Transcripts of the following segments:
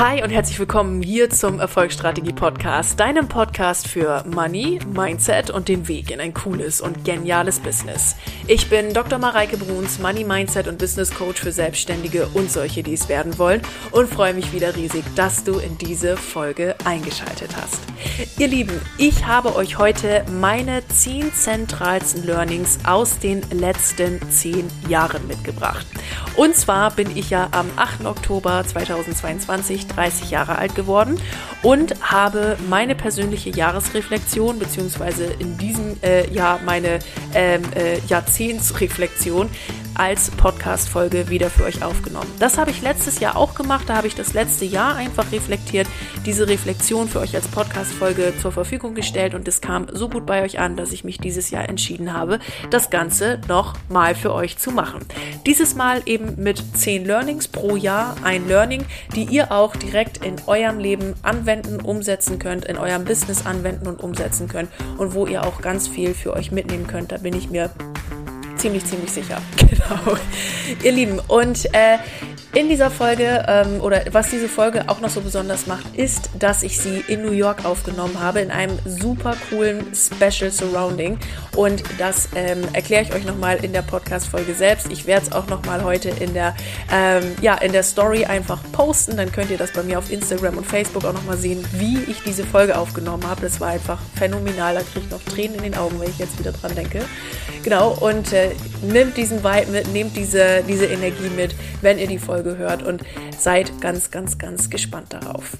Hi und herzlich willkommen hier zum Erfolgsstrategie Podcast, deinem Podcast für Money, Mindset und den Weg in ein cooles und geniales Business. Ich bin Dr. Mareike Bruns, Money Mindset und Business Coach für Selbstständige und solche, die es werden wollen und freue mich wieder riesig, dass du in diese Folge eingeschaltet hast. Ihr Lieben, ich habe euch heute meine 10 zentralsten Learnings aus den letzten 10 Jahren mitgebracht. Und zwar bin ich ja am 8. Oktober 2022 ich 30 Jahre alt geworden und habe meine persönliche Jahresreflexion, beziehungsweise in diesem äh, Jahr meine ähm, äh, Jahrzehntsreflexion als Podcast-Folge wieder für euch aufgenommen. Das habe ich letztes Jahr auch gemacht. Da habe ich das letzte Jahr einfach reflektiert, diese Reflexion für euch als Podcast-Folge zur Verfügung gestellt und es kam so gut bei euch an, dass ich mich dieses Jahr entschieden habe, das Ganze noch mal für euch zu machen. Dieses Mal eben mit 10 Learnings pro Jahr, ein Learning, die ihr auch direkt in eurem Leben anwenden, umsetzen könnt, in eurem Business anwenden und umsetzen könnt und wo ihr auch ganz viel für euch mitnehmen könnt. Da bin ich mir ziemlich, ziemlich sicher. Genau. Ihr Lieben, und äh, in dieser Folge ähm, oder was diese Folge auch noch so besonders macht, ist, dass ich sie in New York aufgenommen habe, in einem super coolen Special Surrounding. Und das ähm, erkläre ich euch nochmal in der Podcast-Folge selbst. Ich werde es auch nochmal heute in der, ähm, ja, in der Story einfach posten. Dann könnt ihr das bei mir auf Instagram und Facebook auch nochmal sehen, wie ich diese Folge aufgenommen habe. Das war einfach phänomenal. Da kriege ich noch Tränen in den Augen, wenn ich jetzt wieder dran denke. Genau, und äh, nehmt diesen Vibe mit, nehmt diese, diese Energie mit, wenn ihr die Folge Folge hört und seid ganz, ganz, ganz gespannt darauf.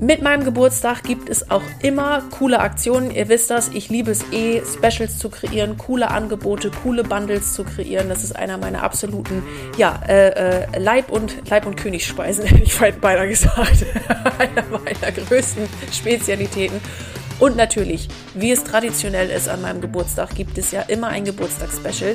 Mit meinem Geburtstag gibt es auch immer coole Aktionen. Ihr wisst das, ich liebe es eh, Specials zu kreieren, coole Angebote, coole Bundles zu kreieren. Das ist einer meiner absoluten, ja, äh, äh, Leib- und, Leib und Königsspeisen, hätte ich beinahe gesagt. einer meiner größten Spezialitäten. Und natürlich, wie es traditionell ist an meinem Geburtstag, gibt es ja immer ein Geburtstagsspecial.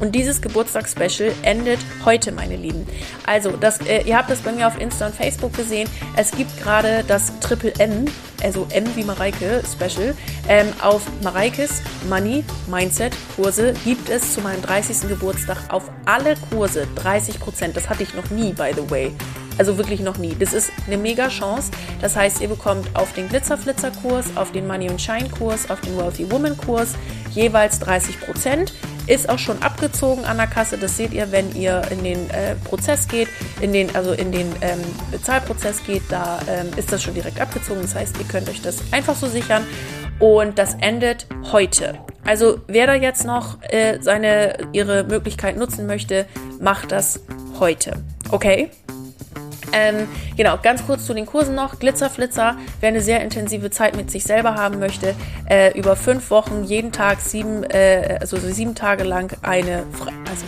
Und dieses Geburtstagsspecial endet heute, meine Lieben. Also, das, äh, ihr habt das bei mir auf Insta und Facebook gesehen. Es gibt gerade das Triple M, also M wie Mareike Special, ähm, auf Mareikes Money Mindset Kurse gibt es zu meinem 30. Geburtstag auf alle Kurse 30%. Das hatte ich noch nie, by the way. Also wirklich noch nie. Das ist eine mega Chance. Das heißt, ihr bekommt auf den Glitzerflitzer-Kurs, auf den Money and Shine-Kurs, auf den Wealthy Woman-Kurs jeweils 30 Prozent. Ist auch schon abgezogen an der Kasse. Das seht ihr, wenn ihr in den äh, Prozess geht, in den, also in den ähm, Bezahlprozess geht, da ähm, ist das schon direkt abgezogen. Das heißt, ihr könnt euch das einfach so sichern. Und das endet heute. Also wer da jetzt noch äh, seine, ihre Möglichkeit nutzen möchte, macht das heute. Okay? Ähm, genau, ganz kurz zu den Kursen noch. Glitzerflitzer, wer eine sehr intensive Zeit mit sich selber haben möchte, äh, über fünf Wochen, jeden Tag sieben, äh, also sieben Tage lang eine, also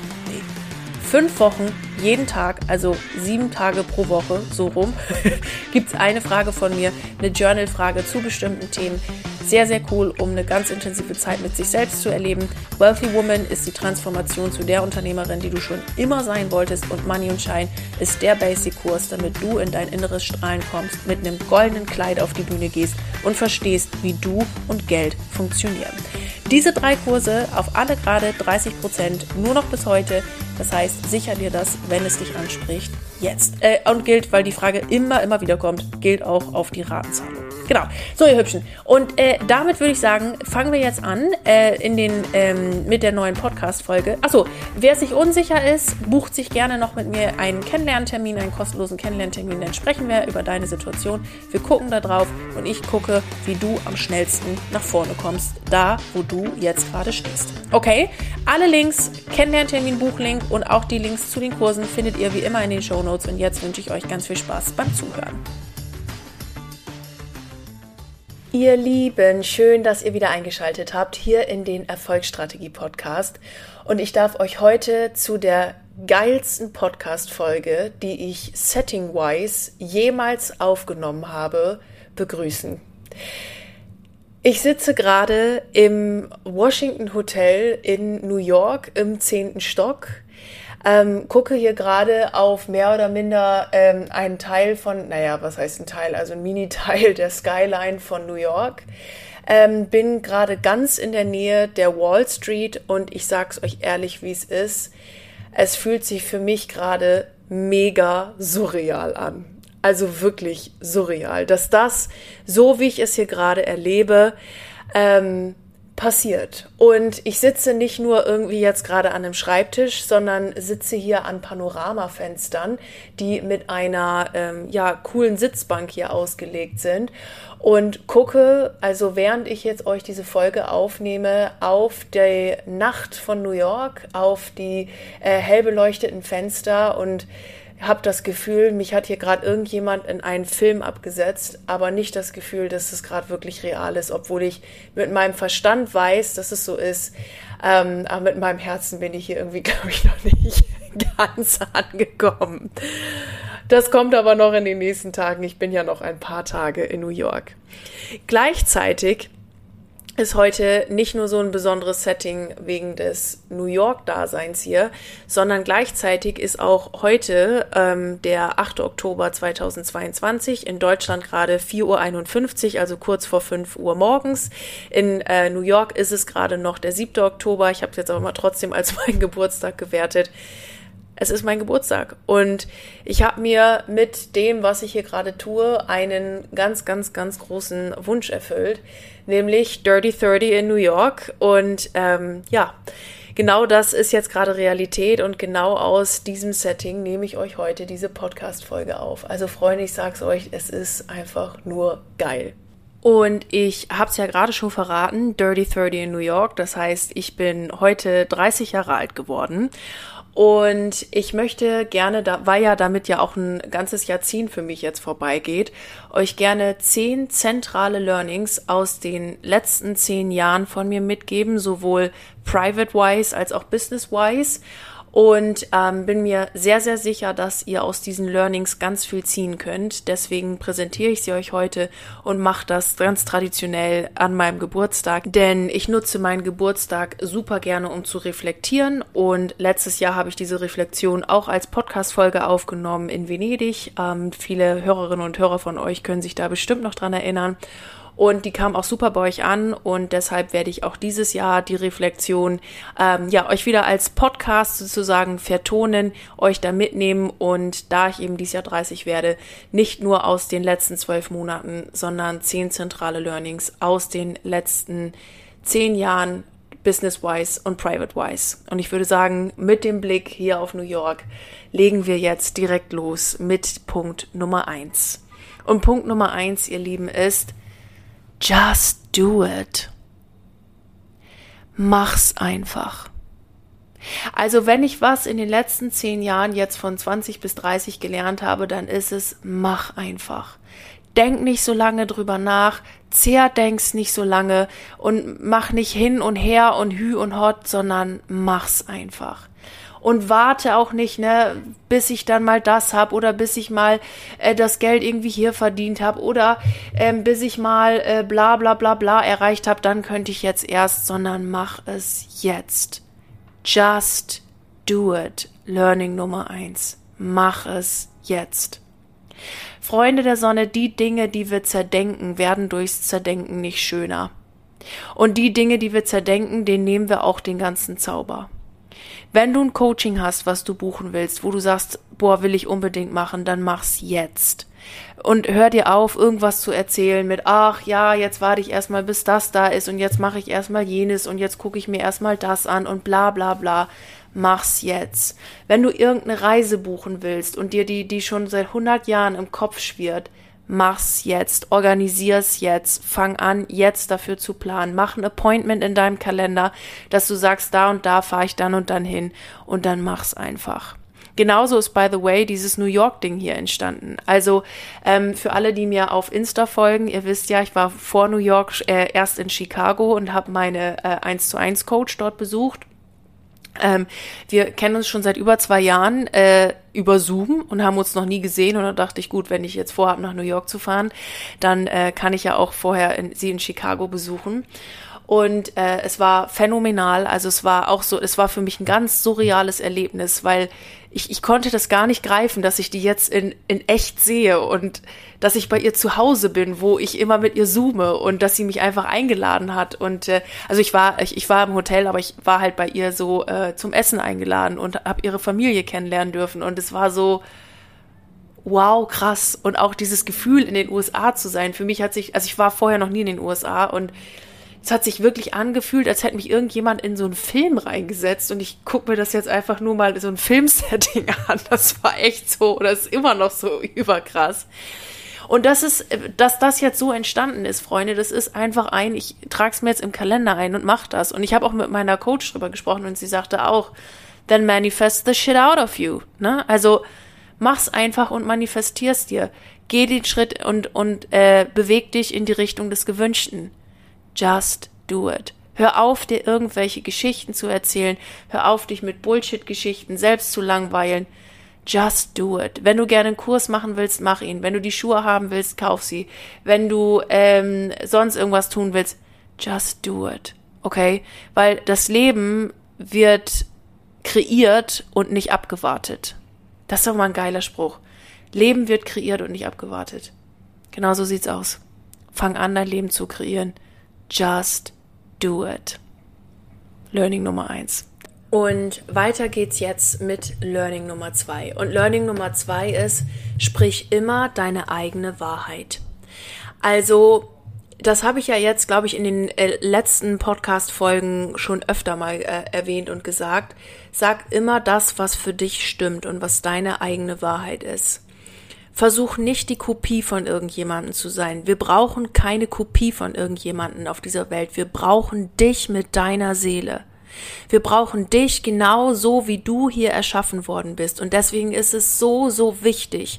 fünf Wochen, jeden Tag, also sieben Tage pro Woche, so rum, gibt es eine Frage von mir, eine Journal-Frage zu bestimmten Themen sehr, sehr cool, um eine ganz intensive Zeit mit sich selbst zu erleben. Wealthy Woman ist die Transformation zu der Unternehmerin, die du schon immer sein wolltest. Und Money und Shine ist der Basic-Kurs, damit du in dein inneres Strahlen kommst, mit einem goldenen Kleid auf die Bühne gehst und verstehst, wie du und Geld funktionieren. Diese drei Kurse auf alle gerade 30% nur noch bis heute. Das heißt, sicher dir das, wenn es dich anspricht, jetzt. Äh, und gilt, weil die Frage immer, immer wieder kommt, gilt auch auf die Ratenzahlung. Genau. So, ihr Hübschen. Und äh, damit würde ich sagen, fangen wir jetzt an äh, in den, ähm, mit der neuen Podcast-Folge. Achso, wer sich unsicher ist, bucht sich gerne noch mit mir einen Kennenlerntermin, einen kostenlosen Kennenlerntermin. Dann sprechen wir über deine Situation. Wir gucken da drauf und ich gucke, wie du am schnellsten nach vorne kommst, da, wo du jetzt gerade stehst. Okay? Alle Links, Kennenlerntermin, Buchlink und auch die Links zu den Kursen findet ihr wie immer in den Show Notes. Und jetzt wünsche ich euch ganz viel Spaß beim Zuhören. Ihr Lieben, schön, dass ihr wieder eingeschaltet habt hier in den Erfolgsstrategie Podcast. Und ich darf euch heute zu der geilsten Podcast-Folge, die ich setting-wise jemals aufgenommen habe, begrüßen. Ich sitze gerade im Washington Hotel in New York im zehnten Stock ähm, gucke hier gerade auf mehr oder minder ähm, einen Teil von, naja, was heißt ein Teil, also ein Mini-Teil der Skyline von New York. Ähm, bin gerade ganz in der Nähe der Wall Street und ich sag's euch ehrlich, wie es ist. Es fühlt sich für mich gerade mega surreal an. Also wirklich surreal, dass das, so wie ich es hier gerade erlebe, ähm, passiert. Und ich sitze nicht nur irgendwie jetzt gerade an einem Schreibtisch, sondern sitze hier an Panoramafenstern, die mit einer ähm, ja coolen Sitzbank hier ausgelegt sind und gucke, also während ich jetzt euch diese Folge aufnehme, auf die Nacht von New York, auf die äh, hell beleuchteten Fenster und habe das Gefühl, mich hat hier gerade irgendjemand in einen Film abgesetzt, aber nicht das Gefühl, dass es gerade wirklich real ist, obwohl ich mit meinem Verstand weiß, dass es so ist. Ähm, aber mit meinem Herzen bin ich hier irgendwie, glaube ich, noch nicht ganz angekommen. Das kommt aber noch in den nächsten Tagen. Ich bin ja noch ein paar Tage in New York. Gleichzeitig ist heute nicht nur so ein besonderes Setting wegen des New York-Daseins hier, sondern gleichzeitig ist auch heute ähm, der 8. Oktober 2022 in Deutschland gerade 4.51 Uhr, also kurz vor 5 Uhr morgens. In äh, New York ist es gerade noch der 7. Oktober. Ich habe es jetzt aber mal trotzdem als meinen Geburtstag gewertet es ist mein Geburtstag und ich habe mir mit dem, was ich hier gerade tue, einen ganz, ganz, ganz großen Wunsch erfüllt, nämlich Dirty 30 in New York und ähm, ja, genau das ist jetzt gerade Realität und genau aus diesem Setting nehme ich euch heute diese Podcast-Folge auf. Also Freunde, ich sag's euch, es ist einfach nur geil. Und ich habe es ja gerade schon verraten, Dirty 30 in New York. Das heißt, ich bin heute 30 Jahre alt geworden und ich möchte gerne, da, weil ja damit ja auch ein ganzes Jahrzehnt für mich jetzt vorbeigeht, euch gerne zehn zentrale Learnings aus den letzten zehn Jahren von mir mitgeben, sowohl private-wise als auch business-wise und ähm, bin mir sehr, sehr sicher, dass ihr aus diesen Learnings ganz viel ziehen könnt. Deswegen präsentiere ich sie euch heute und mache das ganz traditionell an meinem Geburtstag, denn ich nutze meinen Geburtstag super gerne, um zu reflektieren. Und letztes Jahr habe ich diese Reflexion auch als Podcast-Folge aufgenommen in Venedig. Ähm, viele Hörerinnen und Hörer von euch können sich da bestimmt noch dran erinnern. Und die kam auch super bei euch an und deshalb werde ich auch dieses Jahr die Reflexion ähm, ja euch wieder als Podcast sozusagen vertonen, euch da mitnehmen und da ich eben dieses Jahr 30 werde, nicht nur aus den letzten zwölf Monaten, sondern zehn zentrale Learnings aus den letzten zehn Jahren business-wise und private-wise. Und ich würde sagen, mit dem Blick hier auf New York legen wir jetzt direkt los mit Punkt Nummer eins. Und Punkt Nummer eins, ihr Lieben, ist, Just do it. Mach's einfach. Also wenn ich was in den letzten zehn Jahren jetzt von 20 bis 30 gelernt habe, dann ist es, mach einfach. Denk nicht so lange drüber nach, denk's nicht so lange und mach nicht hin und her und hü und hot, sondern mach's einfach und warte auch nicht, ne, bis ich dann mal das hab oder bis ich mal äh, das Geld irgendwie hier verdient habe oder ähm, bis ich mal äh, bla bla bla bla erreicht habe, dann könnte ich jetzt erst, sondern mach es jetzt. Just do it. Learning Nummer eins. Mach es jetzt. Freunde der Sonne, die Dinge, die wir zerdenken, werden durchs Zerdenken nicht schöner. Und die Dinge, die wir zerdenken, denen nehmen wir auch den ganzen Zauber. Wenn du ein Coaching hast, was du buchen willst, wo du sagst, boah, will ich unbedingt machen, dann mach's jetzt. Und hör dir auf, irgendwas zu erzählen mit, ach ja, jetzt warte ich erstmal, bis das da ist und jetzt mache ich erstmal jenes und jetzt gucke ich mir erstmal das an und bla bla bla. Mach's jetzt. Wenn du irgendeine Reise buchen willst und dir die, die schon seit 100 Jahren im Kopf schwirrt, mach's jetzt, organisier's jetzt, fang an, jetzt dafür zu planen. Mach ein Appointment in deinem Kalender, dass du sagst, da und da fahre ich dann und dann hin und dann mach's einfach. Genauso ist, by the way, dieses New York-Ding hier entstanden. Also ähm, für alle, die mir auf Insta folgen, ihr wisst ja, ich war vor New York äh, erst in Chicago und habe meine äh, 1 zu 1 Coach dort besucht ähm, wir kennen uns schon seit über zwei Jahren äh, über Zoom und haben uns noch nie gesehen. Und da dachte ich, gut, wenn ich jetzt vorhabe, nach New York zu fahren, dann äh, kann ich ja auch vorher in, sie in Chicago besuchen. Und äh, es war phänomenal. Also es war auch so, es war für mich ein ganz surreales Erlebnis, weil ich, ich konnte das gar nicht greifen, dass ich die jetzt in, in echt sehe und dass ich bei ihr zu Hause bin, wo ich immer mit ihr zoome und dass sie mich einfach eingeladen hat. Und äh, also ich war, ich, ich war im Hotel, aber ich war halt bei ihr so äh, zum Essen eingeladen und habe ihre Familie kennenlernen dürfen. Und es war so, wow, krass. Und auch dieses Gefühl, in den USA zu sein. Für mich hat sich, also ich war vorher noch nie in den USA und es hat sich wirklich angefühlt, als hätte mich irgendjemand in so einen Film reingesetzt und ich gucke mir das jetzt einfach nur mal so ein Filmsetting an. Das war echt so, oder ist immer noch so überkrass. Und das ist, dass das jetzt so entstanden ist, Freunde, das ist einfach ein, ich trage es mir jetzt im Kalender ein und mach das. Und ich habe auch mit meiner Coach drüber gesprochen und sie sagte auch, then manifest the shit out of you. Ne? Also mach's einfach und manifestier's dir. Geh den Schritt und, und äh, beweg dich in die Richtung des Gewünschten. Just do it. Hör auf, dir irgendwelche Geschichten zu erzählen. Hör auf, dich mit Bullshit-Geschichten selbst zu langweilen. Just do it. Wenn du gerne einen Kurs machen willst, mach ihn. Wenn du die Schuhe haben willst, kauf sie. Wenn du ähm, sonst irgendwas tun willst, just do it. Okay? Weil das Leben wird kreiert und nicht abgewartet. Das ist doch mal ein geiler Spruch. Leben wird kreiert und nicht abgewartet. Genau so sieht's aus. Fang an, dein Leben zu kreieren. Just do it. Learning Nummer eins. Und weiter geht's jetzt mit Learning Nummer zwei. Und Learning Nummer zwei ist, sprich immer deine eigene Wahrheit. Also, das habe ich ja jetzt, glaube ich, in den äh, letzten Podcast-Folgen schon öfter mal äh, erwähnt und gesagt. Sag immer das, was für dich stimmt und was deine eigene Wahrheit ist. Versuch nicht die Kopie von irgendjemanden zu sein. Wir brauchen keine Kopie von irgendjemanden auf dieser Welt. Wir brauchen dich mit deiner Seele. Wir brauchen dich genau so, wie du hier erschaffen worden bist. Und deswegen ist es so, so wichtig,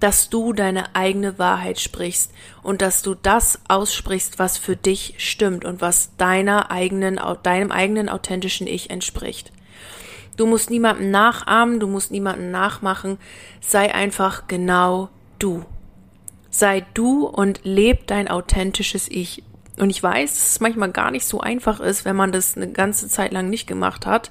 dass du deine eigene Wahrheit sprichst und dass du das aussprichst, was für dich stimmt und was deiner eigenen, deinem eigenen authentischen Ich entspricht. Du musst niemanden nachahmen, du musst niemanden nachmachen. Sei einfach genau du. Sei du und leb dein authentisches Ich. Und ich weiß, dass es manchmal gar nicht so einfach ist, wenn man das eine ganze Zeit lang nicht gemacht hat.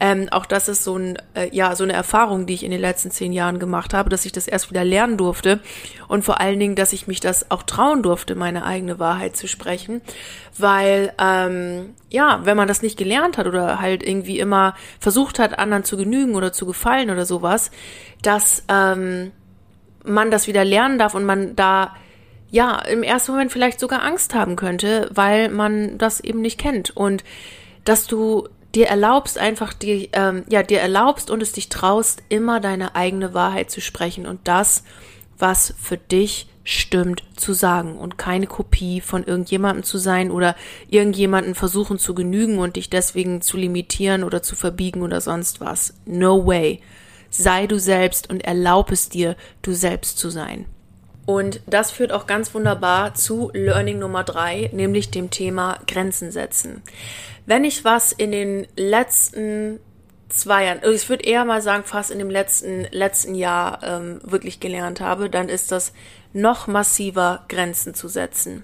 Ähm, auch das ist so ein, äh, ja, so eine Erfahrung, die ich in den letzten zehn Jahren gemacht habe, dass ich das erst wieder lernen durfte. Und vor allen Dingen, dass ich mich das auch trauen durfte, meine eigene Wahrheit zu sprechen. Weil, ähm, ja, wenn man das nicht gelernt hat oder halt irgendwie immer versucht hat, anderen zu genügen oder zu gefallen oder sowas, dass ähm, man das wieder lernen darf und man da ja, im ersten Moment vielleicht sogar Angst haben könnte, weil man das eben nicht kennt. Und dass du dir erlaubst, einfach die, ähm, ja, dir erlaubst und es dich traust, immer deine eigene Wahrheit zu sprechen und das, was für dich stimmt, zu sagen und keine Kopie von irgendjemandem zu sein oder irgendjemanden versuchen zu genügen und dich deswegen zu limitieren oder zu verbiegen oder sonst was. No way. Sei du selbst und erlaub es dir, du selbst zu sein. Und das führt auch ganz wunderbar zu Learning Nummer drei, nämlich dem Thema Grenzen setzen. Wenn ich was in den letzten zwei Jahren, also ich würde eher mal sagen, fast in dem letzten, letzten Jahr ähm, wirklich gelernt habe, dann ist das noch massiver Grenzen zu setzen.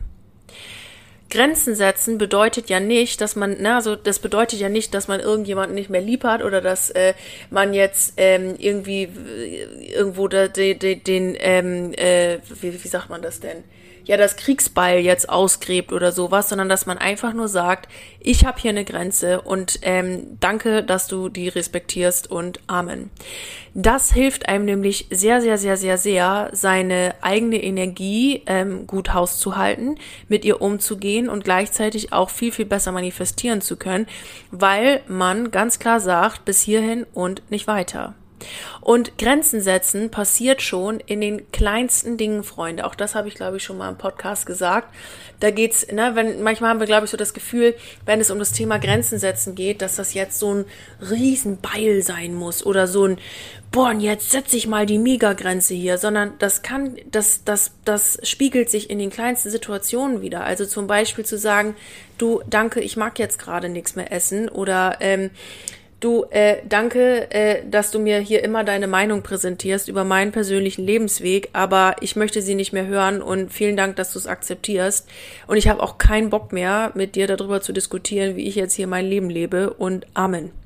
Grenzen setzen bedeutet ja nicht, dass man, na, also das bedeutet ja nicht, dass man irgendjemanden nicht mehr lieb hat oder dass äh, man jetzt ähm, irgendwie äh, irgendwo da, de, de, den, ähm, äh, wie, wie sagt man das denn? Ja das Kriegsbeil jetzt ausgräbt oder sowas, sondern dass man einfach nur sagt, ich habe hier eine Grenze und ähm, danke, dass du die respektierst und Amen. Das hilft einem nämlich sehr, sehr, sehr, sehr, sehr, seine eigene Energie ähm, gut hauszuhalten, mit ihr umzugehen und gleichzeitig auch viel, viel besser manifestieren zu können, weil man ganz klar sagt, bis hierhin und nicht weiter. Und Grenzen setzen passiert schon in den kleinsten Dingen, Freunde. Auch das habe ich, glaube ich, schon mal im Podcast gesagt. Da geht's, ne, wenn, manchmal haben wir, glaube ich, so das Gefühl, wenn es um das Thema Grenzen setzen geht, dass das jetzt so ein Riesenbeil sein muss oder so ein, boah, und jetzt setze ich mal die Megagrenze hier, sondern das kann, das, das, das spiegelt sich in den kleinsten Situationen wieder. Also zum Beispiel zu sagen, du, danke, ich mag jetzt gerade nichts mehr essen oder, ähm, Du, äh, danke, äh, dass du mir hier immer deine Meinung präsentierst über meinen persönlichen Lebensweg, aber ich möchte sie nicht mehr hören und vielen Dank, dass du es akzeptierst. Und ich habe auch keinen Bock mehr, mit dir darüber zu diskutieren, wie ich jetzt hier mein Leben lebe und Amen.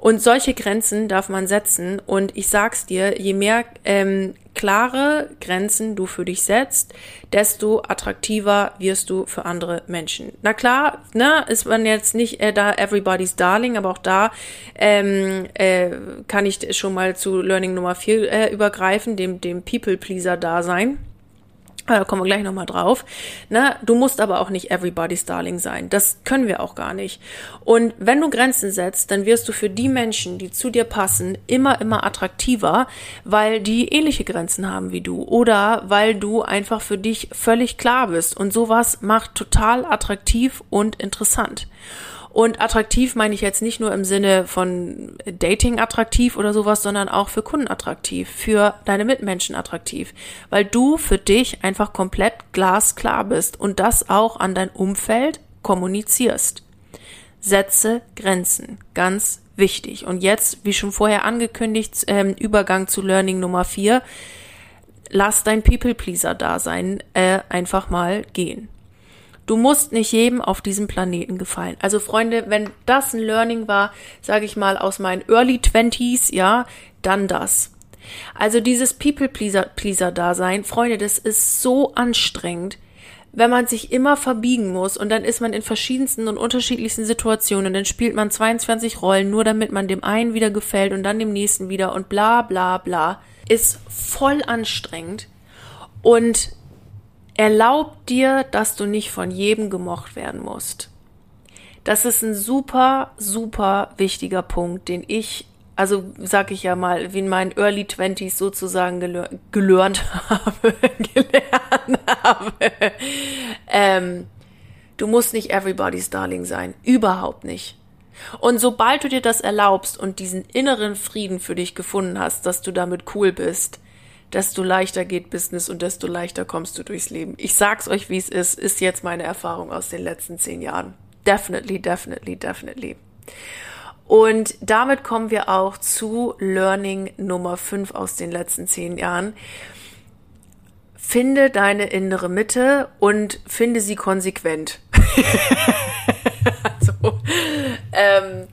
Und solche Grenzen darf man setzen. Und ich sag's dir, je mehr ähm, klare Grenzen du für dich setzt, desto attraktiver wirst du für andere Menschen. Na klar, ne, ist man jetzt nicht äh, da everybody's darling, aber auch da ähm, äh, kann ich schon mal zu Learning Nummer 4 äh, übergreifen, dem, dem People-Pleaser-Dasein. Da kommen wir gleich nochmal drauf. Ne? Du musst aber auch nicht everybody's darling sein. Das können wir auch gar nicht. Und wenn du Grenzen setzt, dann wirst du für die Menschen, die zu dir passen, immer, immer attraktiver, weil die ähnliche Grenzen haben wie du. Oder weil du einfach für dich völlig klar bist. Und sowas macht total attraktiv und interessant. Und attraktiv meine ich jetzt nicht nur im Sinne von Dating attraktiv oder sowas, sondern auch für Kunden attraktiv, für deine Mitmenschen attraktiv, weil du für dich einfach komplett glasklar bist und das auch an dein Umfeld kommunizierst. Setze Grenzen, ganz wichtig. Und jetzt, wie schon vorher angekündigt, ähm, Übergang zu Learning Nummer vier. Lass dein People-Pleaser-Dasein äh, einfach mal gehen. Du musst nicht jedem auf diesem Planeten gefallen. Also Freunde, wenn das ein Learning war, sage ich mal aus meinen Early Twenties, ja, dann das. Also dieses People-Pleaser-Dasein, Freunde, das ist so anstrengend, wenn man sich immer verbiegen muss und dann ist man in verschiedensten und unterschiedlichsten Situationen, dann spielt man 22 Rollen, nur damit man dem einen wieder gefällt und dann dem nächsten wieder und bla bla bla, ist voll anstrengend und Erlaub dir, dass du nicht von jedem gemocht werden musst. Das ist ein super, super wichtiger Punkt, den ich, also sag ich ja mal, wie in meinen Early Twenties sozusagen gelernt habe, gelernt habe. Ähm, du musst nicht everybody's Darling sein. Überhaupt nicht. Und sobald du dir das erlaubst und diesen inneren Frieden für dich gefunden hast, dass du damit cool bist, desto leichter geht Business und desto leichter kommst du durchs Leben. Ich sag's euch, wie es ist, ist jetzt meine Erfahrung aus den letzten zehn Jahren. Definitely, definitely, definitely. Und damit kommen wir auch zu Learning Nummer fünf aus den letzten zehn Jahren. Finde deine innere Mitte und finde sie konsequent. also, ähm,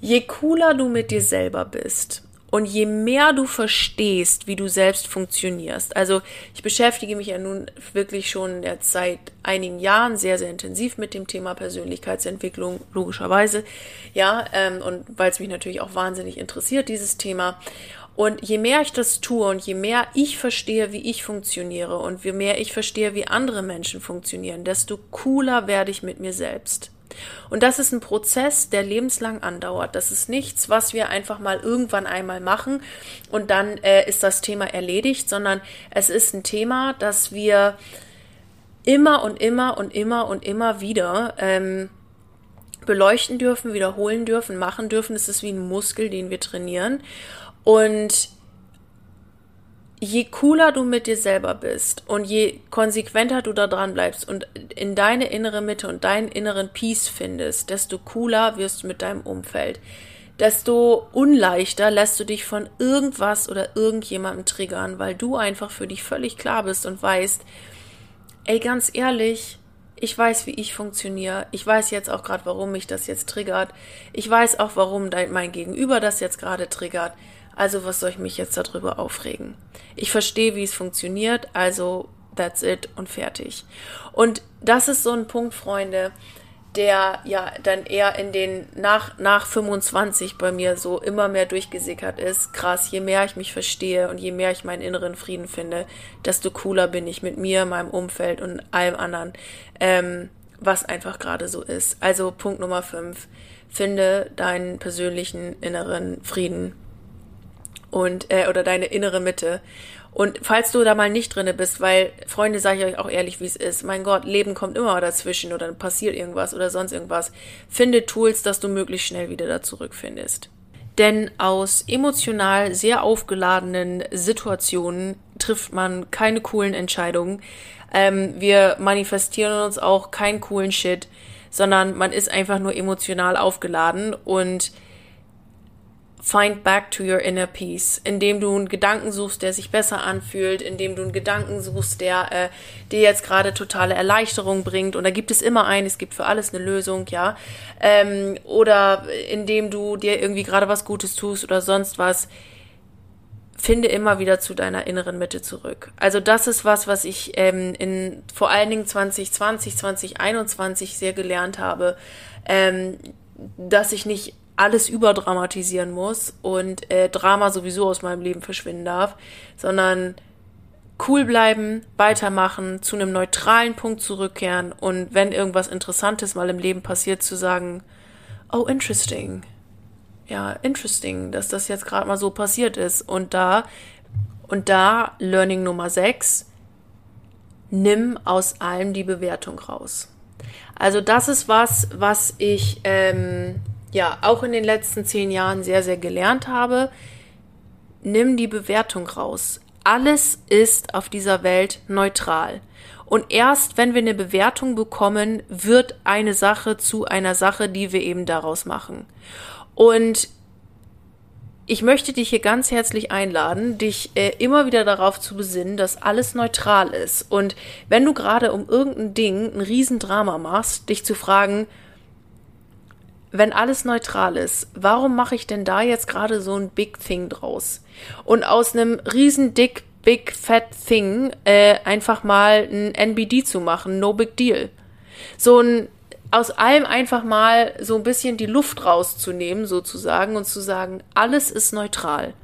je cooler du mit dir selber bist und je mehr du verstehst, wie du selbst funktionierst, also ich beschäftige mich ja nun wirklich schon seit einigen Jahren sehr, sehr intensiv mit dem Thema Persönlichkeitsentwicklung, logischerweise, ja, ähm, und weil es mich natürlich auch wahnsinnig interessiert, dieses Thema. Und je mehr ich das tue und je mehr ich verstehe, wie ich funktioniere und je mehr ich verstehe, wie andere Menschen funktionieren, desto cooler werde ich mit mir selbst. Und das ist ein Prozess, der lebenslang andauert. Das ist nichts, was wir einfach mal irgendwann einmal machen und dann äh, ist das Thema erledigt, sondern es ist ein Thema, das wir immer und immer und immer und immer wieder ähm, beleuchten dürfen, wiederholen dürfen, machen dürfen. Es ist wie ein Muskel, den wir trainieren. Und je cooler du mit dir selber bist und je konsequenter du da dran bleibst und in deine innere Mitte und deinen inneren Peace findest, desto cooler wirst du mit deinem Umfeld. Desto unleichter lässt du dich von irgendwas oder irgendjemandem triggern, weil du einfach für dich völlig klar bist und weißt, ey, ganz ehrlich, ich weiß, wie ich funktioniere. Ich weiß jetzt auch gerade, warum mich das jetzt triggert. Ich weiß auch, warum dein, mein Gegenüber das jetzt gerade triggert. Also was soll ich mich jetzt darüber aufregen? Ich verstehe, wie es funktioniert, also that's it und fertig. Und das ist so ein Punkt, Freunde, der ja dann eher in den nach, nach 25 bei mir so immer mehr durchgesickert ist. Krass, je mehr ich mich verstehe und je mehr ich meinen inneren Frieden finde, desto cooler bin ich mit mir, meinem Umfeld und allem anderen, ähm, was einfach gerade so ist. Also Punkt Nummer 5. Finde deinen persönlichen inneren Frieden und äh, oder deine innere Mitte. Und falls du da mal nicht drinne bist, weil Freunde, sage ich euch auch ehrlich, wie es ist. Mein Gott, Leben kommt immer dazwischen oder passiert irgendwas oder sonst irgendwas. Finde Tools, dass du möglichst schnell wieder da zurückfindest. Denn aus emotional sehr aufgeladenen Situationen trifft man keine coolen Entscheidungen. Ähm, wir manifestieren uns auch keinen coolen Shit, sondern man ist einfach nur emotional aufgeladen und Find back to your inner peace, indem du einen Gedanken suchst, der sich besser anfühlt, indem du einen Gedanken suchst, der äh, dir jetzt gerade totale Erleichterung bringt. Und da gibt es immer einen, es gibt für alles eine Lösung, ja. Ähm, oder indem du dir irgendwie gerade was Gutes tust oder sonst was. finde immer wieder zu deiner inneren Mitte zurück. Also das ist was, was ich ähm, in vor allen Dingen 2020, 2021 sehr gelernt habe, ähm, dass ich nicht alles überdramatisieren muss und äh, Drama sowieso aus meinem Leben verschwinden darf, sondern cool bleiben, weitermachen, zu einem neutralen Punkt zurückkehren und wenn irgendwas Interessantes mal im Leben passiert, zu sagen, oh, interesting. Ja, interesting, dass das jetzt gerade mal so passiert ist. Und da, und da, Learning Nummer 6, nimm aus allem die Bewertung raus. Also das ist was, was ich ähm, ja auch in den letzten zehn Jahren sehr, sehr gelernt habe. Nimm die Bewertung raus. Alles ist auf dieser Welt neutral. Und erst wenn wir eine Bewertung bekommen, wird eine Sache zu einer Sache, die wir eben daraus machen. Und ich möchte dich hier ganz herzlich einladen, dich äh, immer wieder darauf zu besinnen, dass alles neutral ist. Und wenn du gerade um irgendein Ding ein Riesendrama machst, dich zu fragen, wenn alles neutral ist, warum mache ich denn da jetzt gerade so ein Big Thing draus? Und aus einem riesen dick, big, fat Thing äh, einfach mal ein NBD zu machen, no big deal. So ein aus allem einfach mal so ein bisschen die Luft rauszunehmen, sozusagen, und zu sagen, alles ist neutral.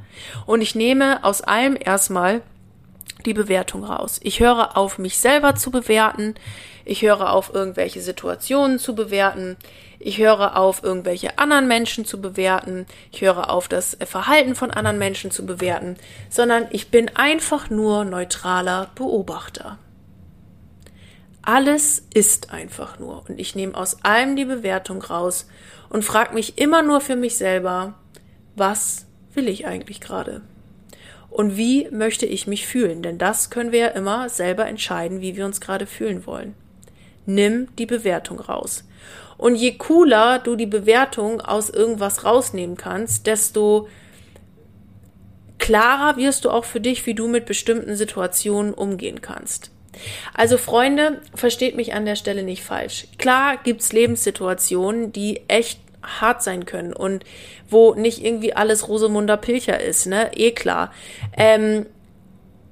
Und ich nehme aus allem erstmal die Bewertung raus. Ich höre auf, mich selber zu bewerten. Ich höre auf, irgendwelche Situationen zu bewerten. Ich höre auf, irgendwelche anderen Menschen zu bewerten. Ich höre auf, das Verhalten von anderen Menschen zu bewerten, sondern ich bin einfach nur neutraler Beobachter. Alles ist einfach nur und ich nehme aus allem die Bewertung raus und frage mich immer nur für mich selber, was will ich eigentlich gerade? Und wie möchte ich mich fühlen? Denn das können wir ja immer selber entscheiden, wie wir uns gerade fühlen wollen. Nimm die Bewertung raus. Und je cooler du die Bewertung aus irgendwas rausnehmen kannst, desto klarer wirst du auch für dich, wie du mit bestimmten Situationen umgehen kannst. Also Freunde, versteht mich an der Stelle nicht falsch. Klar gibt's Lebenssituationen, die echt hart sein können und wo nicht irgendwie alles Rosemunder Pilcher ist, ne? Eh klar. Ähm,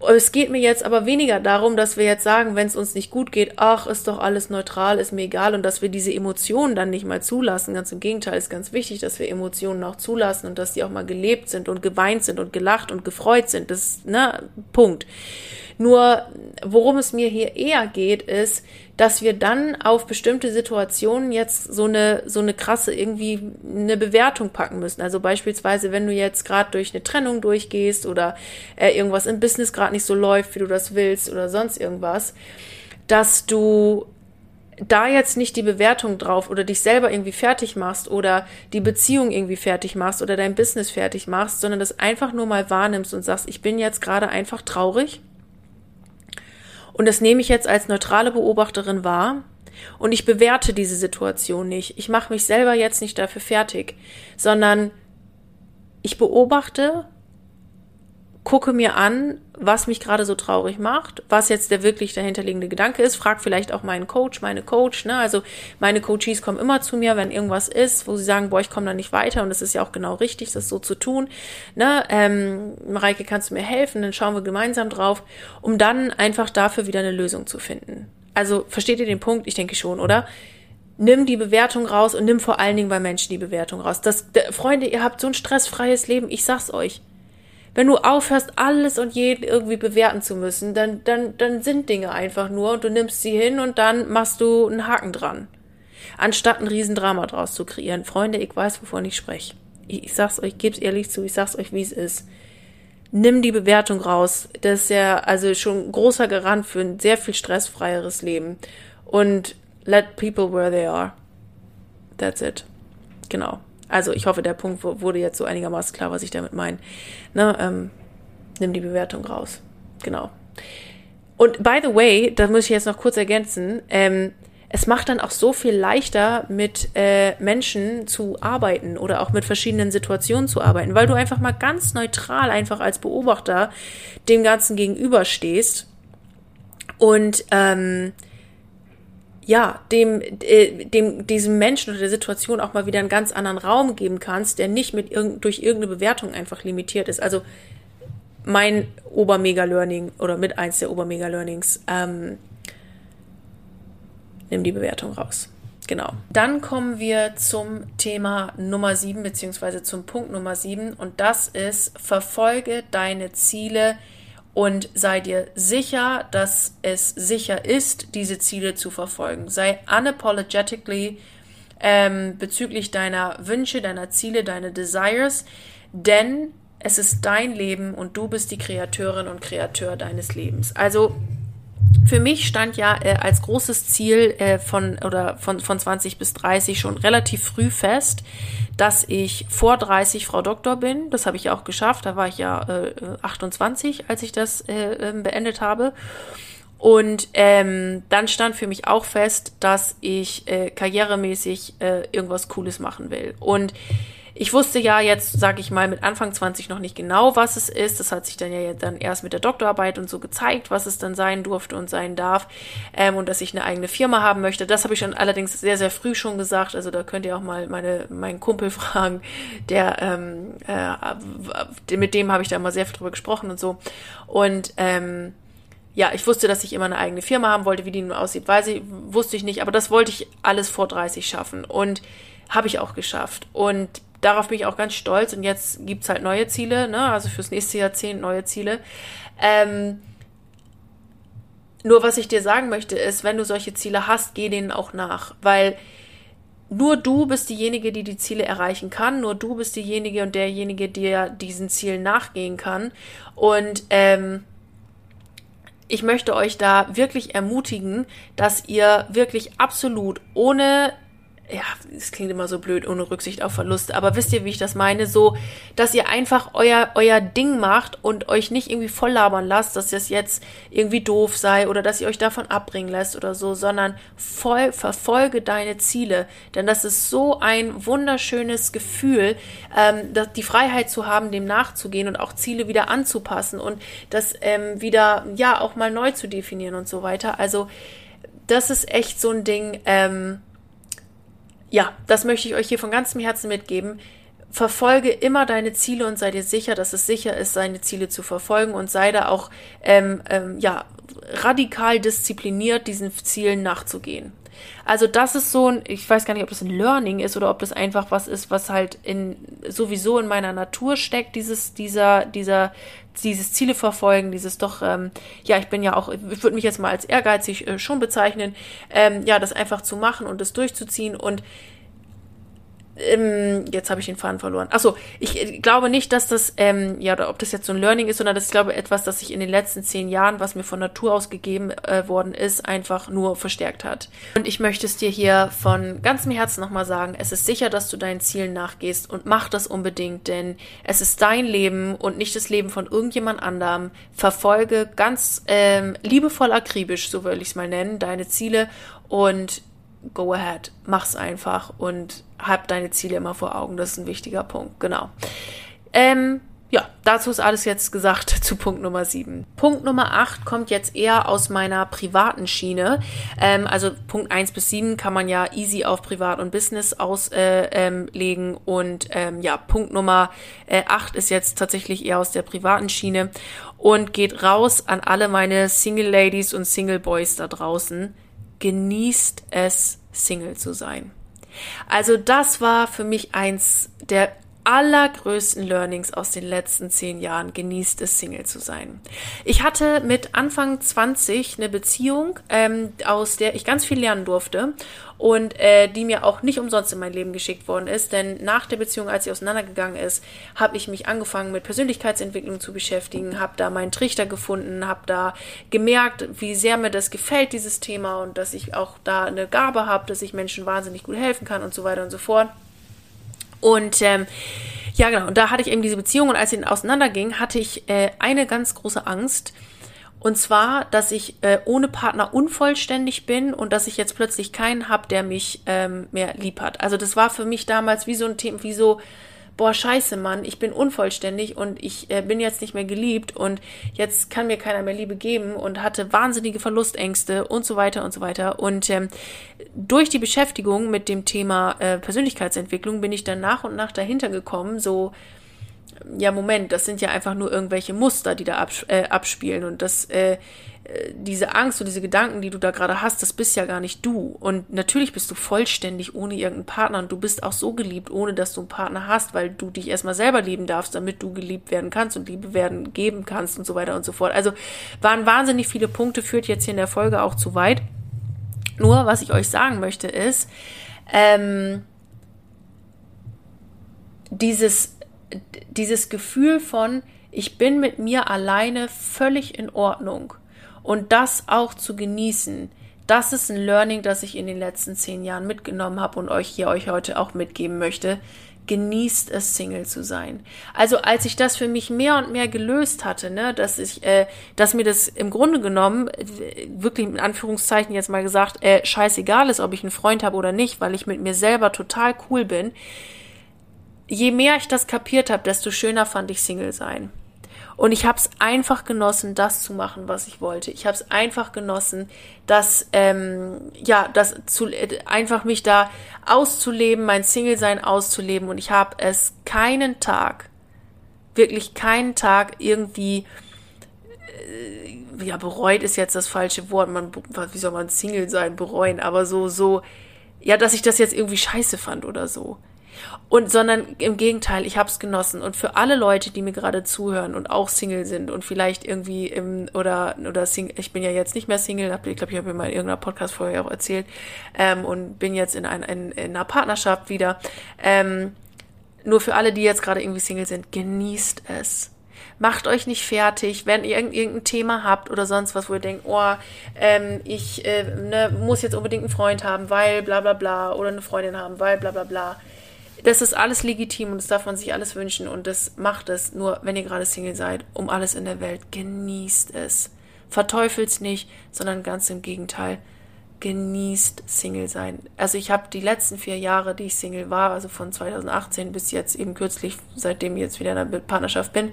es geht mir jetzt aber weniger darum, dass wir jetzt sagen, wenn es uns nicht gut geht, ach, ist doch alles neutral, ist mir egal und dass wir diese Emotionen dann nicht mal zulassen. Ganz im Gegenteil, ist ganz wichtig, dass wir Emotionen auch zulassen und dass die auch mal gelebt sind und geweint sind und gelacht und gefreut sind. Das ist, ne, Punkt. Nur, worum es mir hier eher geht, ist, dass wir dann auf bestimmte Situationen jetzt so eine, so eine krasse irgendwie eine Bewertung packen müssen. Also beispielsweise, wenn du jetzt gerade durch eine Trennung durchgehst oder äh, irgendwas im Business gerade nicht so läuft, wie du das willst oder sonst irgendwas, dass du da jetzt nicht die Bewertung drauf oder dich selber irgendwie fertig machst oder die Beziehung irgendwie fertig machst oder dein Business fertig machst, sondern das einfach nur mal wahrnimmst und sagst, ich bin jetzt gerade einfach traurig und das nehme ich jetzt als neutrale Beobachterin wahr. Und ich bewerte diese Situation nicht. Ich mache mich selber jetzt nicht dafür fertig, sondern ich beobachte gucke mir an, was mich gerade so traurig macht, was jetzt der wirklich dahinterliegende Gedanke ist, frag vielleicht auch meinen Coach, meine Coach, ne? Also meine Coaches kommen immer zu mir, wenn irgendwas ist, wo sie sagen, boah, ich komme da nicht weiter und das ist ja auch genau richtig, das so zu tun. Ne? Ähm, Mareike, kannst du mir helfen? Dann schauen wir gemeinsam drauf, um dann einfach dafür wieder eine Lösung zu finden. Also versteht ihr den Punkt? Ich denke schon, oder? Nimm die Bewertung raus und nimm vor allen Dingen bei Menschen die Bewertung raus. Das, Freunde, ihr habt so ein stressfreies Leben, ich sag's euch. Wenn du aufhörst, alles und jeden irgendwie bewerten zu müssen, dann, dann, dann sind Dinge einfach nur und du nimmst sie hin und dann machst du einen Haken dran. Anstatt ein Riesendrama draus zu kreieren. Freunde, ich weiß, wovon ich spreche. Ich, ich sag's euch, geb's ehrlich zu, ich sag's euch, wie es ist. Nimm die Bewertung raus. Das ist ja also schon ein großer Garant für ein sehr viel stressfreieres Leben. Und let people where they are. That's it. Genau. Also ich hoffe, der Punkt wurde jetzt so einigermaßen klar, was ich damit meine. Ne, ähm, nimm die Bewertung raus. Genau. Und by the way, da muss ich jetzt noch kurz ergänzen, ähm, es macht dann auch so viel leichter, mit äh, Menschen zu arbeiten oder auch mit verschiedenen Situationen zu arbeiten, weil du einfach mal ganz neutral, einfach als Beobachter dem Ganzen gegenüberstehst und ähm, ja, dem, äh, dem, diesem Menschen oder der Situation auch mal wieder einen ganz anderen Raum geben kannst, der nicht mit irg durch irgendeine Bewertung einfach limitiert ist. Also mein Obermega-Learning oder mit eins der Obermega-Learnings, ähm, nimm die Bewertung raus. Genau. Dann kommen wir zum Thema Nummer 7 beziehungsweise zum Punkt Nummer 7 und das ist, verfolge deine Ziele und sei dir sicher, dass es sicher ist, diese Ziele zu verfolgen. Sei unapologetically ähm, bezüglich deiner Wünsche, deiner Ziele, deiner Desires, denn es ist dein Leben und du bist die Kreateurin und Kreateur deines Lebens. Also für mich stand ja äh, als großes Ziel äh, von oder von, von 20 bis 30 schon relativ früh fest, dass ich vor 30 Frau Doktor bin. Das habe ich ja auch geschafft. Da war ich ja äh, 28, als ich das äh, ähm, beendet habe. Und ähm, dann stand für mich auch fest, dass ich äh, karrieremäßig äh, irgendwas Cooles machen will. Und ich wusste ja jetzt, sage ich mal, mit Anfang 20 noch nicht genau, was es ist. Das hat sich dann ja dann erst mit der Doktorarbeit und so gezeigt, was es dann sein durfte und sein darf. Ähm, und dass ich eine eigene Firma haben möchte. Das habe ich schon allerdings sehr, sehr früh schon gesagt. Also da könnt ihr auch mal meine, meinen Kumpel fragen, der, ähm, äh, mit dem habe ich da immer sehr viel drüber gesprochen und so. Und ähm, ja, ich wusste, dass ich immer eine eigene Firma haben wollte. Wie die nun aussieht, weiß ich, wusste ich nicht. Aber das wollte ich alles vor 30 schaffen. Und habe ich auch geschafft. Und darauf bin ich auch ganz stolz. Und jetzt gibt's halt neue Ziele, ne? also fürs nächste Jahrzehnt neue Ziele. Ähm, nur was ich dir sagen möchte, ist, wenn du solche Ziele hast, geh denen auch nach, weil nur du bist diejenige, die die Ziele erreichen kann. Nur du bist diejenige und derjenige, der diesen Zielen nachgehen kann. Und ähm, ich möchte euch da wirklich ermutigen, dass ihr wirklich absolut ohne ja, es klingt immer so blöd, ohne Rücksicht auf Verlust, aber wisst ihr, wie ich das meine? So, dass ihr einfach euer, euer Ding macht und euch nicht irgendwie voll labern lasst, dass das jetzt irgendwie doof sei oder dass ihr euch davon abbringen lässt oder so, sondern voll, verfolge deine Ziele. Denn das ist so ein wunderschönes Gefühl, ähm, die Freiheit zu haben, dem nachzugehen und auch Ziele wieder anzupassen und das ähm, wieder, ja, auch mal neu zu definieren und so weiter. Also, das ist echt so ein Ding, ähm, ja, das möchte ich euch hier von ganzem Herzen mitgeben. Verfolge immer deine Ziele und sei dir sicher, dass es sicher ist, seine Ziele zu verfolgen und sei da auch ähm, ähm, ja radikal diszipliniert, diesen Zielen nachzugehen. Also das ist so ein, ich weiß gar nicht, ob das ein Learning ist oder ob das einfach was ist, was halt in sowieso in meiner Natur steckt, dieses, dieser, dieser, dieses Ziele verfolgen, dieses doch, ähm, ja, ich bin ja auch, ich würde mich jetzt mal als ehrgeizig äh, schon bezeichnen, ähm, ja, das einfach zu machen und das durchzuziehen. Und ähm, jetzt habe ich den Faden verloren. Achso, ich äh, glaube nicht, dass das, ähm, ja, oder ob das jetzt so ein Learning ist, sondern das ist, glaube ich, etwas, das sich in den letzten zehn Jahren, was mir von Natur aus gegeben äh, worden ist, einfach nur verstärkt hat. Und ich möchte es dir hier von ganzem Herzen nochmal sagen, es ist sicher, dass du deinen Zielen nachgehst und mach das unbedingt, denn es ist dein Leben und nicht das Leben von irgendjemand anderem. Verfolge ganz ähm, liebevoll akribisch, so würde ich es mal nennen, deine Ziele und go ahead, mach's einfach und hab deine Ziele immer vor Augen. Das ist ein wichtiger Punkt, genau. Ähm, ja, dazu ist alles jetzt gesagt zu Punkt Nummer 7. Punkt Nummer 8 kommt jetzt eher aus meiner privaten Schiene. Ähm, also Punkt 1 bis 7 kann man ja easy auf Privat und Business auslegen. Äh, ähm, und ähm, ja, Punkt Nummer äh, 8 ist jetzt tatsächlich eher aus der privaten Schiene und geht raus an alle meine Single Ladies und Single Boys da draußen genießt es, Single zu sein. Also das war für mich eins der allergrößten Learnings aus den letzten zehn Jahren genießt es, Single zu sein. Ich hatte mit Anfang 20 eine Beziehung, ähm, aus der ich ganz viel lernen durfte und äh, die mir auch nicht umsonst in mein Leben geschickt worden ist, denn nach der Beziehung, als sie auseinandergegangen ist, habe ich mich angefangen mit Persönlichkeitsentwicklung zu beschäftigen, habe da meinen Trichter gefunden, habe da gemerkt, wie sehr mir das gefällt, dieses Thema und dass ich auch da eine Gabe habe, dass ich Menschen wahnsinnig gut helfen kann und so weiter und so fort. Und ähm, ja, genau, und da hatte ich eben diese Beziehung und als sie auseinanderging, hatte ich äh, eine ganz große Angst. Und zwar, dass ich äh, ohne Partner unvollständig bin und dass ich jetzt plötzlich keinen habe, der mich ähm, mehr lieb hat. Also das war für mich damals wie so ein Thema, wie so, boah, scheiße, Mann, ich bin unvollständig und ich äh, bin jetzt nicht mehr geliebt und jetzt kann mir keiner mehr Liebe geben und hatte wahnsinnige Verlustängste und so weiter und so weiter. Und ähm, durch die Beschäftigung mit dem Thema äh, Persönlichkeitsentwicklung bin ich dann nach und nach dahinter gekommen, so ja, Moment, das sind ja einfach nur irgendwelche Muster, die da abs äh, abspielen und das, äh, äh, diese Angst und diese Gedanken, die du da gerade hast, das bist ja gar nicht du. Und natürlich bist du vollständig ohne irgendeinen Partner und du bist auch so geliebt, ohne dass du einen Partner hast, weil du dich erstmal selber lieben darfst, damit du geliebt werden kannst und Liebe werden geben kannst und so weiter und so fort. Also waren wahnsinnig viele Punkte, führt jetzt hier in der Folge auch zu weit. Nur, was ich euch sagen möchte, ist, ähm, dieses, dieses Gefühl von, ich bin mit mir alleine völlig in Ordnung und das auch zu genießen, das ist ein Learning, das ich in den letzten zehn Jahren mitgenommen habe und euch hier euch heute auch mitgeben möchte. Genießt es, Single zu sein. Also als ich das für mich mehr und mehr gelöst hatte, ne, dass ich, äh, dass mir das im Grunde genommen wirklich in Anführungszeichen jetzt mal gesagt, äh, scheißegal ist, ob ich einen Freund habe oder nicht, weil ich mit mir selber total cool bin. Je mehr ich das kapiert habe, desto schöner fand ich Single sein. Und ich habe es einfach genossen, das zu machen, was ich wollte. Ich habe es einfach genossen, das ähm, ja, das zu einfach mich da auszuleben, mein Single-Sein auszuleben. Und ich habe es keinen Tag, wirklich keinen Tag irgendwie äh, ja bereut ist jetzt das falsche Wort. Man wie soll man Single sein bereuen? Aber so so ja, dass ich das jetzt irgendwie scheiße fand oder so. Und sondern im Gegenteil, ich habe es genossen. Und für alle Leute, die mir gerade zuhören und auch Single sind und vielleicht irgendwie im oder oder Single, ich bin ja jetzt nicht mehr Single, hab, ich glaube, ich habe mal in irgendeiner Podcast-Folge auch erzählt, ähm, und bin jetzt in, ein, in, in einer Partnerschaft wieder. Ähm, nur für alle, die jetzt gerade irgendwie Single sind, genießt es macht euch nicht fertig, wenn ihr irgendein Thema habt oder sonst was, wo ihr denkt, oh, ähm, ich äh, ne, muss jetzt unbedingt einen Freund haben, weil bla bla bla, oder eine Freundin haben, weil bla bla bla das ist alles legitim und das darf man sich alles wünschen und das macht es. Nur wenn ihr gerade Single seid, um alles in der Welt, genießt es. Verteufelt es nicht, sondern ganz im Gegenteil. Genießt Single sein. Also ich habe die letzten vier Jahre, die ich Single war, also von 2018 bis jetzt eben kürzlich, seitdem ich jetzt wieder in der Partnerschaft bin,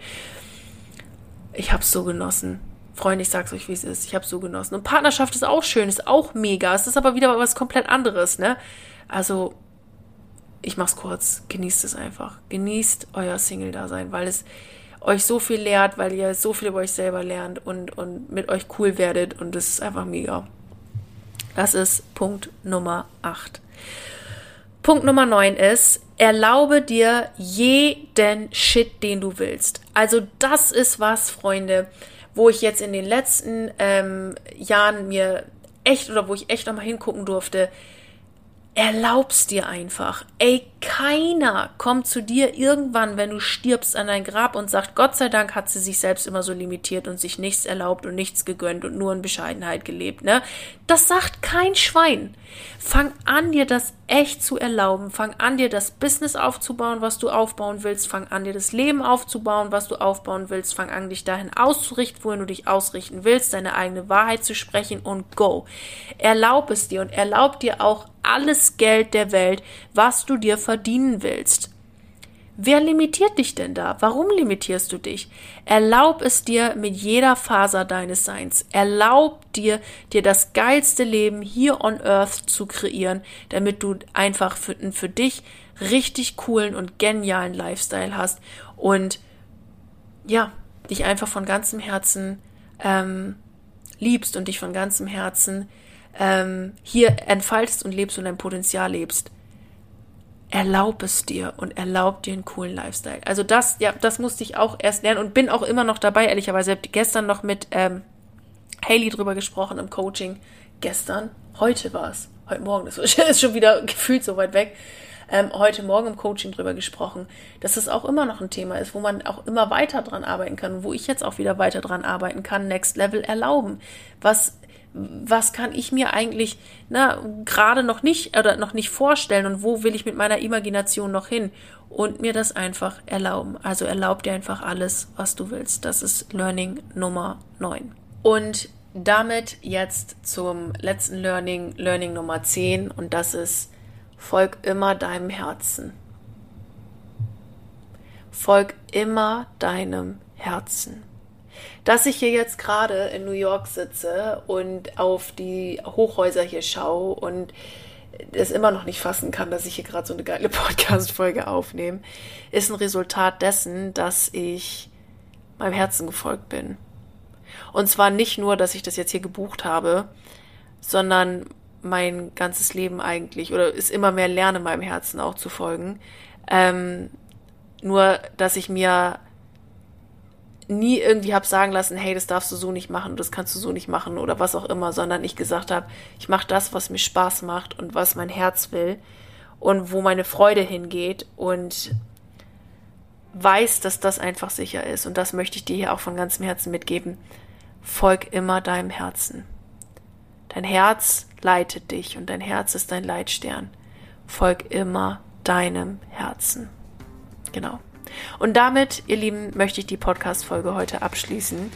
ich habe es so genossen. Freunde, ich sag's euch, wie es ist. Ich habe so genossen. Und Partnerschaft ist auch schön, ist auch mega. Es ist aber wieder was komplett anderes, ne? Also ich mach's kurz, genießt es einfach. Genießt euer Single-Dasein, weil es euch so viel lehrt, weil ihr so viel über euch selber lernt und, und mit euch cool werdet und es ist einfach mega. Das ist Punkt Nummer 8. Punkt Nummer 9 ist, erlaube dir jeden Shit, den du willst. Also das ist was, Freunde, wo ich jetzt in den letzten ähm, Jahren mir echt oder wo ich echt nochmal hingucken durfte, erlaub's dir einfach. Ey, keiner kommt zu dir irgendwann, wenn du stirbst, an dein Grab und sagt, Gott sei Dank hat sie sich selbst immer so limitiert und sich nichts erlaubt und nichts gegönnt und nur in Bescheidenheit gelebt, ne? Das sagt kein Schwein. Fang an, dir das echt zu erlauben. Fang an, dir das Business aufzubauen, was du aufbauen willst. Fang an, dir das Leben aufzubauen, was du aufbauen willst. Fang an, dich dahin auszurichten, wohin du dich ausrichten willst, deine eigene Wahrheit zu sprechen und go. Erlaub es dir und erlaub dir auch alles Geld der Welt, was du dir verdienen willst. Wer limitiert dich denn da? Warum limitierst du dich? Erlaub es dir mit jeder Faser deines Seins. Erlaub dir, dir das geilste Leben hier on Earth zu kreieren, damit du einfach für, für dich richtig coolen und genialen Lifestyle hast und ja, dich einfach von ganzem Herzen ähm, liebst und dich von ganzem Herzen ähm, hier entfaltest und lebst und dein Potenzial lebst, erlaub es dir und erlaub dir einen coolen Lifestyle. Also das, ja, das musste ich auch erst lernen und bin auch immer noch dabei, ehrlicherweise. Ich habe gestern noch mit ähm, Haley drüber gesprochen im Coaching. Gestern, heute war es, heute Morgen, das ist schon wieder gefühlt so weit weg. Ähm, heute Morgen im Coaching drüber gesprochen, dass es auch immer noch ein Thema ist, wo man auch immer weiter dran arbeiten kann, wo ich jetzt auch wieder weiter dran arbeiten kann, Next Level erlauben. Was was kann ich mir eigentlich na, gerade noch nicht oder noch nicht vorstellen und wo will ich mit meiner Imagination noch hin und mir das einfach erlauben. Also erlaub dir einfach alles, was du willst. Das ist Learning Nummer 9. Und damit jetzt zum letzten Learning, Learning Nummer 10 und das ist folg immer deinem Herzen. Folg immer deinem Herzen dass ich hier jetzt gerade in New York sitze und auf die Hochhäuser hier schaue und es immer noch nicht fassen kann, dass ich hier gerade so eine geile Podcast-Folge aufnehme, ist ein Resultat dessen, dass ich meinem Herzen gefolgt bin. Und zwar nicht nur, dass ich das jetzt hier gebucht habe, sondern mein ganzes Leben eigentlich oder ist immer mehr lerne, meinem Herzen auch zu folgen. Ähm, nur, dass ich mir nie irgendwie habe sagen lassen, hey, das darfst du so nicht machen, das kannst du so nicht machen oder was auch immer, sondern ich gesagt habe, ich mache das, was mir Spaß macht und was mein Herz will und wo meine Freude hingeht und weiß, dass das einfach sicher ist und das möchte ich dir hier auch von ganzem Herzen mitgeben. Folg immer deinem Herzen. Dein Herz leitet dich und dein Herz ist dein Leitstern. Folg immer deinem Herzen. Genau. Und damit, ihr Lieben, möchte ich die Podcast-Folge heute abschließen.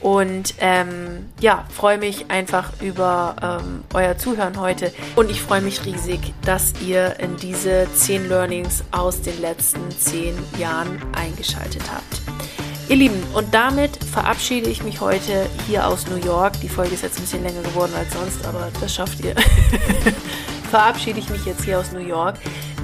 Und ähm, ja, freue mich einfach über ähm, euer Zuhören heute. Und ich freue mich riesig, dass ihr in diese zehn Learnings aus den letzten zehn Jahren eingeschaltet habt. Ihr Lieben, und damit verabschiede ich mich heute hier aus New York. Die Folge ist jetzt ein bisschen länger geworden als sonst, aber das schafft ihr. verabschiede ich mich jetzt hier aus New York.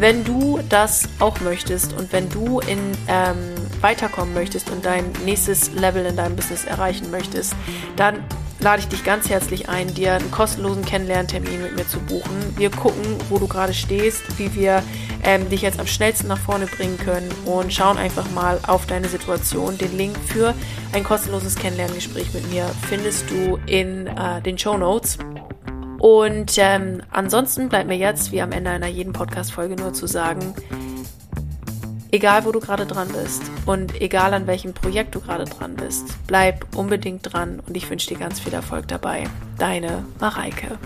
Wenn du das auch möchtest und wenn du in ähm, weiterkommen möchtest und dein nächstes Level in deinem Business erreichen möchtest, dann lade ich dich ganz herzlich ein, dir einen kostenlosen Kennenlerntermin mit mir zu buchen. Wir gucken, wo du gerade stehst, wie wir ähm, dich jetzt am schnellsten nach vorne bringen können und schauen einfach mal auf deine Situation. Den Link für ein kostenloses Kennenlerngespräch mit mir findest du in äh, den Show Notes. Und ähm, ansonsten bleibt mir jetzt, wie am Ende einer jeden Podcast-Folge, nur zu sagen, egal wo du gerade dran bist und egal an welchem Projekt du gerade dran bist, bleib unbedingt dran und ich wünsche dir ganz viel Erfolg dabei. Deine Mareike.